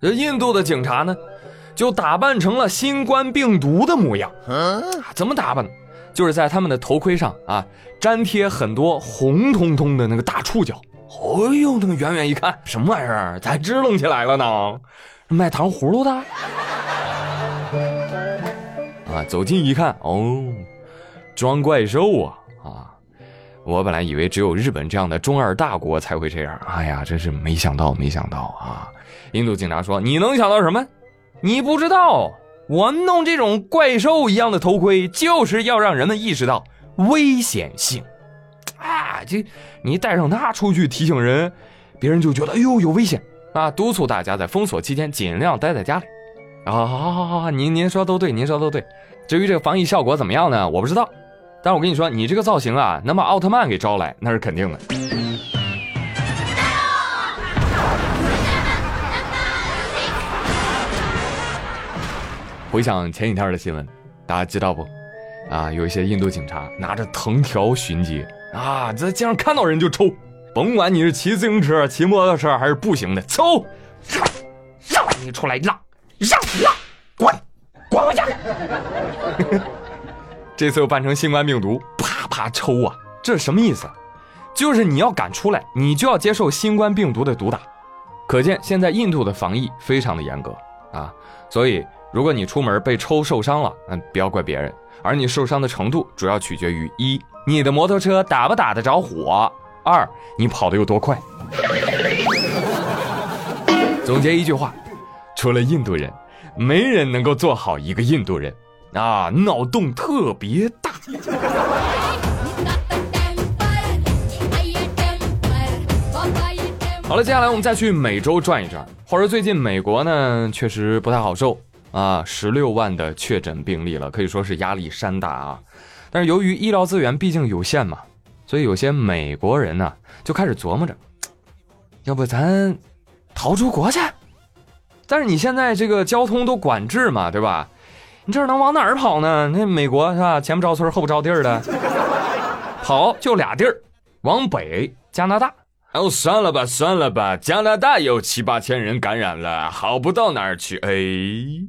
这印度的警察呢，就打扮成了新冠病毒的模样。嗯怎么打扮？就是在他们的头盔上啊，粘贴很多红彤彤的那个大触角。哎呦，那个远远一看，什么玩意儿？咋支棱起来了呢？卖糖葫芦的？啊，走近一看，哦，装怪兽啊！啊，我本来以为只有日本这样的中二大国才会这样，哎呀，真是没想到，没想到啊！印度警察说：“你能想到什么？你不知道。”我弄这种怪兽一样的头盔，就是要让人们意识到危险性。啊，这你戴上它出去提醒人，别人就觉得哎呦有危险啊！督促大家在封锁期间尽量待在家里。啊，好好好好，您您说都对，您说都对。至于这个防疫效果怎么样呢？我不知道，但我跟你说，你这个造型啊，能把奥特曼给招来，那是肯定的。回想前几天的新闻，大家知道不？啊，有一些印度警察拿着藤条巡街啊，在街上看到人就抽，甭管你是骑自行车、骑摩托车还是步行的，抽，让让你出来让让让，滚滚回家！这次又扮成新冠病毒，啪啪抽啊！这是什么意思？就是你要敢出来，你就要接受新冠病毒的毒打。可见现在印度的防疫非常的严格啊，所以。如果你出门被抽受伤了，嗯不要怪别人，而你受伤的程度主要取决于一，你的摩托车打不打得着火；二，你跑得有多快。总结一句话，除了印度人，没人能够做好一个印度人啊，脑洞特别大。好了，接下来我们再去美洲转一转。话说最近美国呢，确实不太好受。啊，十六万的确诊病例了，可以说是压力山大啊。但是由于医疗资源毕竟有限嘛，所以有些美国人呢就开始琢磨着，要不咱逃出国去？但是你现在这个交通都管制嘛，对吧？你这能往哪儿跑呢？那美国是吧？前不着村后不着地儿的，跑就俩地儿，往北加拿大。哦，算了吧，算了吧，加拿大有七八千人感染了，好不到哪儿去。哎。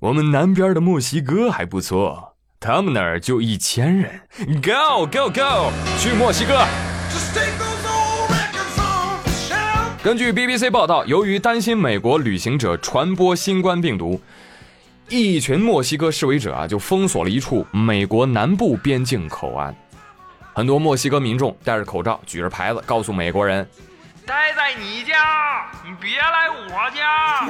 我们南边的墨西哥还不错，他们那儿就一千人。Go go go，去墨西哥。根据 BBC 报道，由于担心美国旅行者传播新冠病毒，一群墨西哥示威者啊就封锁了一处美国南部边境口岸。很多墨西哥民众戴着口罩，举着牌子，告诉美国人：“待在你家，你别来我家。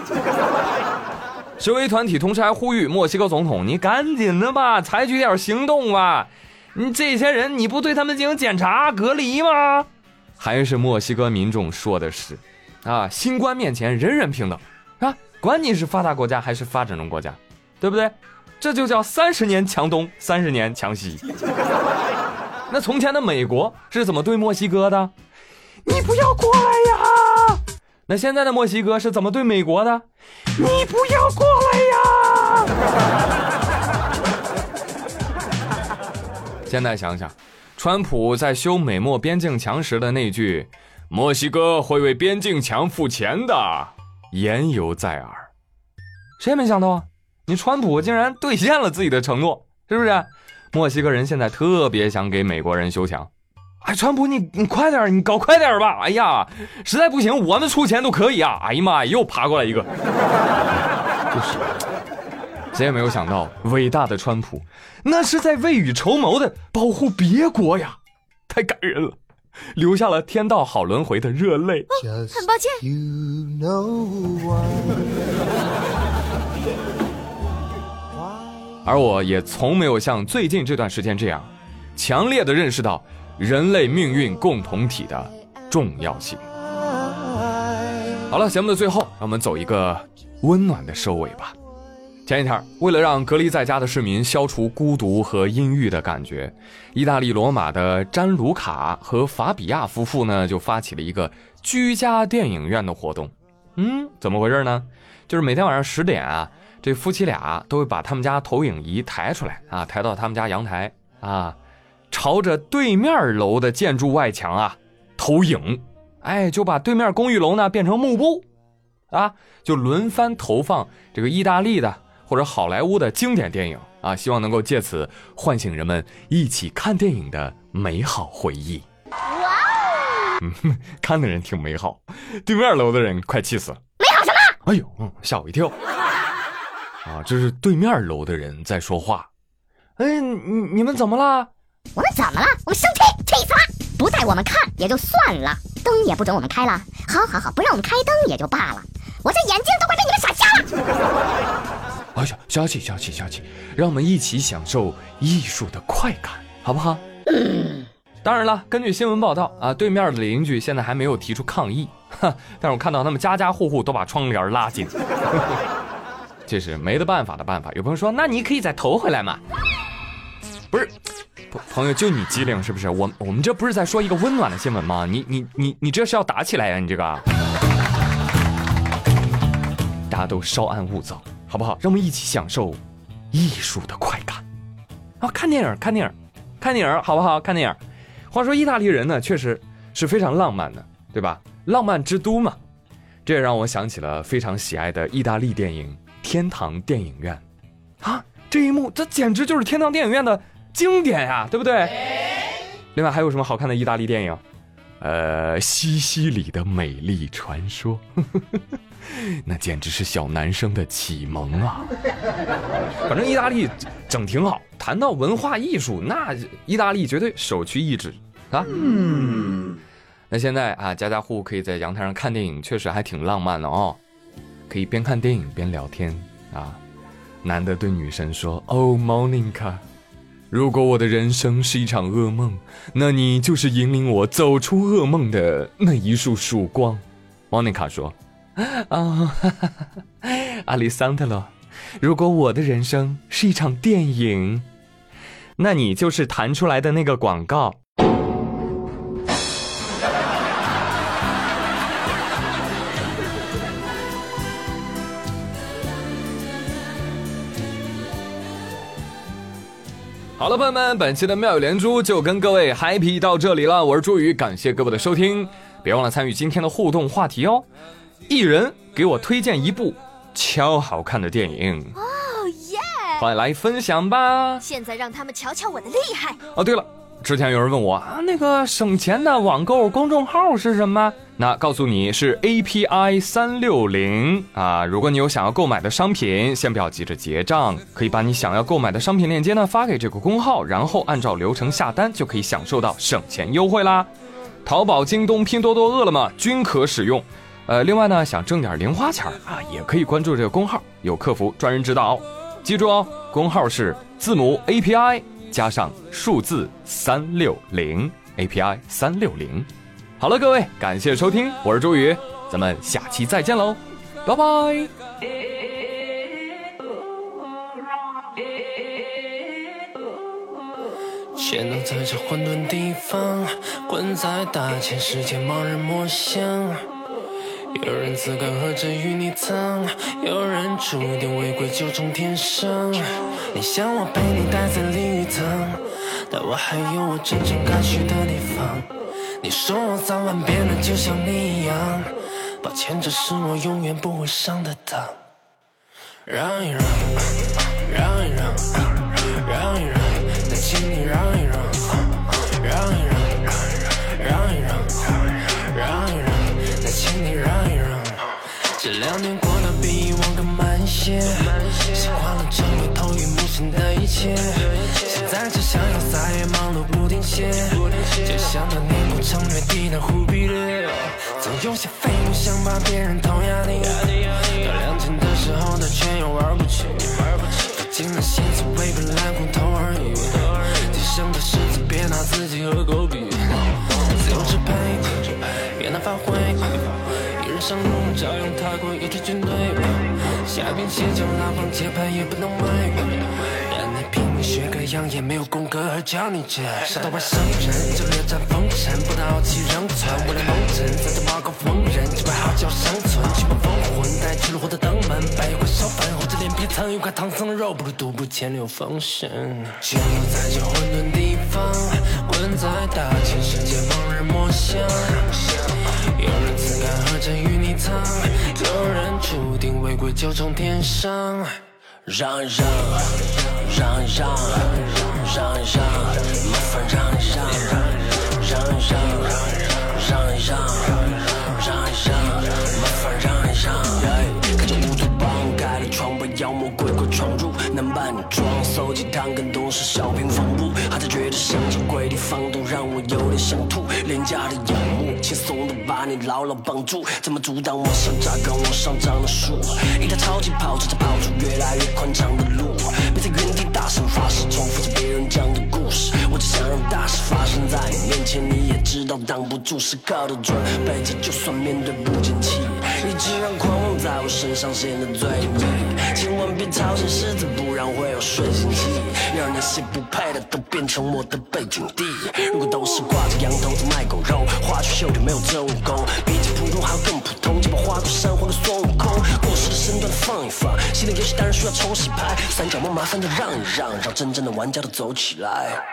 ”示威团体同时还呼吁墨西哥总统：“你赶紧的吧，采取点行动吧！你这些人，你不对他们进行检查隔离吗？”还是墨西哥民众说的是：“啊，新冠面前人人平等啊，管你是发达国家还是发展中国家，对不对？这就叫三十年强东，三十年强西。那从前的美国是怎么对墨西哥的？你不要过来呀！那现在的墨西哥是怎么对美国的？你不要过来呀！现在想想，川普在修美墨边境墙时的那句“墨西哥会为边境墙付钱的”，言犹在耳。谁也没想到啊，你川普竟然兑现了自己的承诺，是不是？墨西哥人现在特别想给美国人修墙。哎，川普，你你快点，你搞快点吧！哎呀，实在不行，我们出钱都可以啊！哎呀妈呀，又爬过来一个，就是，谁也没有想到，伟大的川普，那是在未雨绸缪的保护别国呀，太感人了，留下了天道好轮回的热泪。很抱歉。而我也从没有像最近这段时间这样，强烈的认识到。人类命运共同体的重要性。好了，节目的最后，让我们走一个温暖的收尾吧。前一天，为了让隔离在家的市民消除孤独和阴郁的感觉，意大利罗马的詹卢卡和法比亚夫妇呢就发起了一个居家电影院的活动。嗯，怎么回事呢？就是每天晚上十点啊，这夫妻俩都会把他们家投影仪抬出来啊，抬到他们家阳台啊。朝着对面楼的建筑外墙啊投影，哎，就把对面公寓楼呢变成幕布，啊，就轮番投放这个意大利的或者好莱坞的经典电影啊，希望能够借此唤醒人们一起看电影的美好回忆。哇哦，看的人挺美好，对面楼的人快气死了。美好什么？哎呦，吓我一跳。啊，这是对面楼的人在说话。哎，你你们怎么了？我们怎么了？我们生气，气死了！不带我们看也就算了，灯也不准我们开了。好好好，不让我们开灯也就罢了，我这眼睛都快被你们闪瞎了。哎呀，消气消气消气，让我们一起享受艺术的快感，好不好？嗯。当然了，根据新闻报道啊，对面的邻居现在还没有提出抗议，哈，但是我看到他们家家户户都把窗帘拉紧。这是没得办法的办法。有朋友说，那你可以再投回来嘛？不是，朋朋友就你机灵是不是？我我们这不是在说一个温暖的新闻吗？你你你你这是要打起来呀？你这个，大家都稍安勿躁，好不好？让我们一起享受艺术的快感。啊，看电影，看电影，看电影，好不好？看电影。话说意大利人呢，确实是非常浪漫的，对吧？浪漫之都嘛。这也让我想起了非常喜爱的意大利电影。天堂电影院，啊，这一幕这简直就是天堂电影院的经典呀，对不对？另外还有什么好看的意大利电影？呃，西西里的美丽传说，那简直是小男生的启蒙啊！反正意大利整挺好。谈到文化艺术，那意大利绝对首屈一指啊。嗯，那现在啊，家家户户可以在阳台上看电影，确实还挺浪漫的哦。可以边看电影边聊天啊！男的对女生说：“Oh Monica，如果我的人生是一场噩梦，那你就是引领我走出噩梦的那一束曙光。”Monica 说：“啊，阿里桑特罗，如果我的人生是一场电影，那你就是弹出来的那个广告。”好了，朋友们，本期的妙语连珠就跟各位 happy 到这里了。我是朱宇，感谢各位的收听，别忘了参与今天的互动话题哦。一人给我推荐一部超好看的电影哦耶！快来分享吧！现在让他们瞧瞧我的厉害哦。对了。之前有人问我啊，那个省钱的网购公众号是什么？那告诉你是 API 三六零啊。如果你有想要购买的商品，先不要急着结账，可以把你想要购买的商品链接呢发给这个公号，然后按照流程下单，就可以享受到省钱优惠啦。淘宝、京东、拼多多、饿了么均可使用。呃，另外呢，想挣点零花钱啊，也可以关注这个公号，有客服专人指导。记住哦，公号是字母 API。加上数字三六零 API 三六零，好了，各位，感谢收听，我是周宇，咱们下期再见喽，拜拜。潜能在这混沌地方，滚在大千世界，盲人摸象。有人自甘和着与你藏，有人注定违规就从天上。你想我被你带在淋浴堂，但我还有我真正该去的地方。你说我早晚变得就像你一样，抱歉，这是我永远不会上的当。让一让，让一让，让一让，再请你让一，些，习惯了成为头晕目眩的一切，现在只想要再也忙碌不停歇，就像当年不成约定的忽必烈，总有些废物想把别人偷压力，到两千的时候他却又玩不起，费尽了心思为本来空头而已，提升的是别拿自己和狗比，自由支配。别难发挥，一人上路照样踏过一支军队。下一遍写就拉帮结派也不能为。学个样也没有功格而教你这杀到外省人，就略占风尘，不能傲气仍存。为了蒙尘，在这马高逢人，只为好叫生存。几把风魂带去了火的登门，白一块烧饭，厚着脸皮蹭一块唐僧肉，不如独步千里风神。潜入在这混沌地方，滚在大千世界，盲人摸象。从天上。让一让，让一让，让一让，让一让麻烦让一让，让一让，让一让，让一让，麻烦让一让。看着乌托邦开的窗，把妖魔鬼怪闯入，男扮女装，搜集糖更多是小平房屋，还在觉得乡下鬼地方都让我有点想吐，廉价的仰慕，轻松的把你牢牢绑住，怎么阻挡我想扎根往上长的树？一台超级跑车在跑出越来越宽敞的路，别在原地大声发誓，重复着别人。讲的故事。我只想让大事发生在你面前，你也知道挡不住时刻的准备着，就算面对不景气，一直让狂妄在我身上显得最美。千万别吵醒狮子，不然会有睡醒气，让那些不配的都变成我的背景地。如果都是挂着羊头在卖狗肉，花去秀就没有真武功，比起普通还要更普通，就把花果山换个孙悟空，过时的身段放一放，新的游戏当然需要重洗牌，三角梦麻烦的让一让，让真正的玩家都走起来。